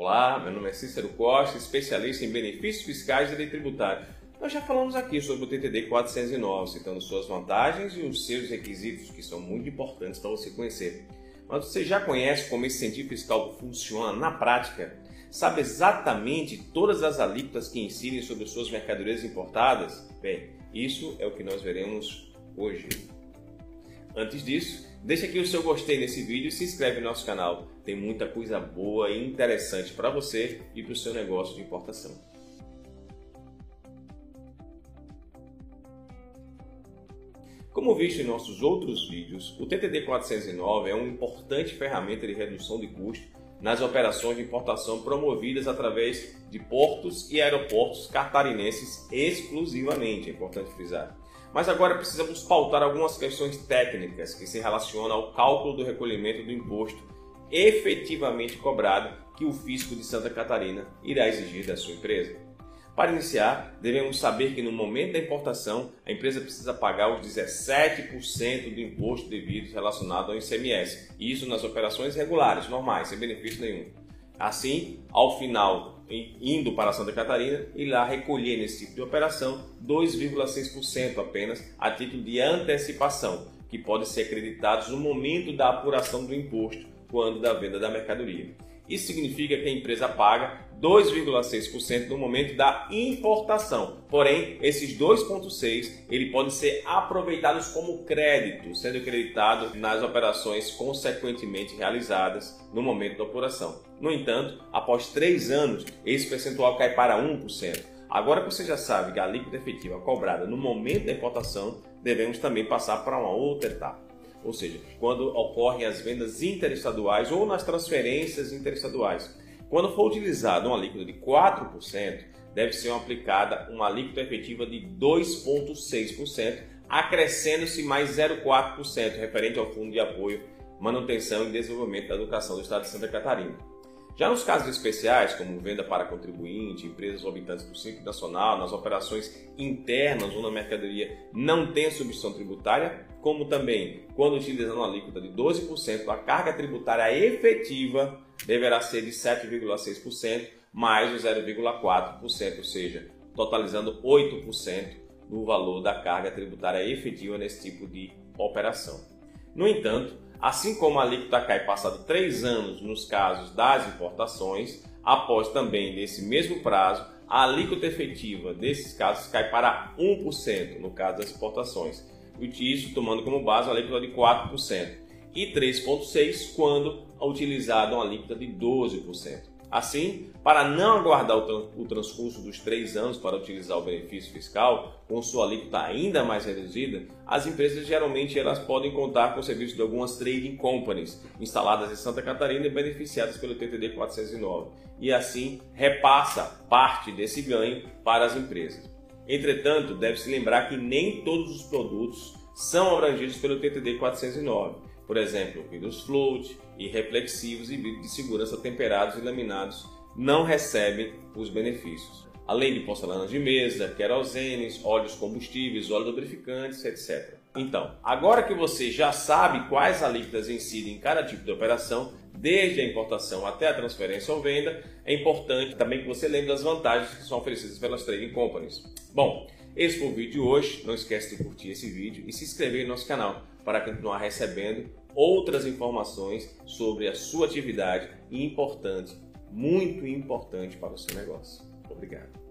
Olá, meu nome é Cícero Costa, especialista em benefícios fiscais e lei tributária. Nós já falamos aqui sobre o TTD 409, citando suas vantagens e os seus requisitos, que são muito importantes para você conhecer. Mas você já conhece como esse incentivo fiscal funciona na prática? Sabe exatamente todas as alíquotas que incidem sobre suas mercadorias importadas? Bem, isso é o que nós veremos hoje. Antes disso, deixa aqui o seu gostei nesse vídeo e se inscreve no nosso canal. Tem muita coisa boa e interessante para você e para o seu negócio de importação. Como visto em nossos outros vídeos, o TTD 409 é uma importante ferramenta de redução de custo nas operações de importação promovidas através de portos e aeroportos catarinenses exclusivamente, é importante frisar. Mas agora precisamos pautar algumas questões técnicas que se relacionam ao cálculo do recolhimento do imposto efetivamente cobrado que o fisco de Santa Catarina irá exigir da sua empresa. Para iniciar, devemos saber que no momento da importação, a empresa precisa pagar os 17% do imposto devido relacionado ao ICMS, isso nas operações regulares, normais, sem benefício nenhum. Assim, ao final, indo para Santa Catarina, irá recolher nesse tipo de operação 2,6% apenas a título de antecipação, que pode ser acreditados no momento da apuração do imposto, quando da venda da mercadoria. Isso significa que a empresa paga 2,6% no momento da importação. Porém, esses 2,6% ele pode ser aproveitados como crédito, sendo creditado nas operações consequentemente realizadas no momento da apuração. No entanto, após três anos, esse percentual cai para 1%. Agora que você já sabe que a alíquota efetiva cobrada no momento da importação, devemos também passar para uma outra etapa ou seja, quando ocorrem as vendas interestaduais ou nas transferências interestaduais. Quando for utilizado uma alíquota de 4%, deve ser aplicada uma alíquota efetiva de 2,6%, acrescendo-se mais 0,4% referente ao Fundo de Apoio, Manutenção e Desenvolvimento da Educação do Estado de Santa Catarina. Já nos casos especiais, como venda para contribuinte, empresas habitantes do Simples Nacional, nas operações internas onde a mercadoria não tem substituição tributária, como também quando utilizando uma alíquota de 12%, a carga tributária efetiva deverá ser de 7,6% mais o 0,4%, ou seja, totalizando 8% do valor da carga tributária efetiva nesse tipo de operação. No entanto, assim como a alíquota cai passado três anos nos casos das importações, após também desse mesmo prazo, a alíquota efetiva desses casos cai para 1% no caso das exportações, isso tomando como base a alíquota de 4%, e 3,6% quando utilizada uma alíquota de 12%. Assim, para não aguardar o transcurso dos três anos para utilizar o benefício fiscal, com sua alíquota ainda mais reduzida, as empresas geralmente elas podem contar com o serviço de algumas trading companies instaladas em Santa Catarina e beneficiadas pelo TTD 409, e assim repassa parte desse ganho para as empresas. Entretanto, deve-se lembrar que nem todos os produtos são abrangidos pelo TTD 409 por exemplo, vidros float, irreflexivos e vidros de segurança temperados e laminados não recebem os benefícios. Além de porcelanas de mesa, querosenes, óleos combustíveis, óleos lubrificantes, etc. Então, agora que você já sabe quais alíquotas incidem em cada tipo de operação, desde a importação até a transferência ou venda, é importante também que você lembre das vantagens que são oferecidas pelas trading companies. Bom, esse foi o vídeo de hoje. Não esquece de curtir esse vídeo e se inscrever no nosso canal para continuar recebendo outras informações sobre a sua atividade importante, muito importante para o seu negócio. Obrigado.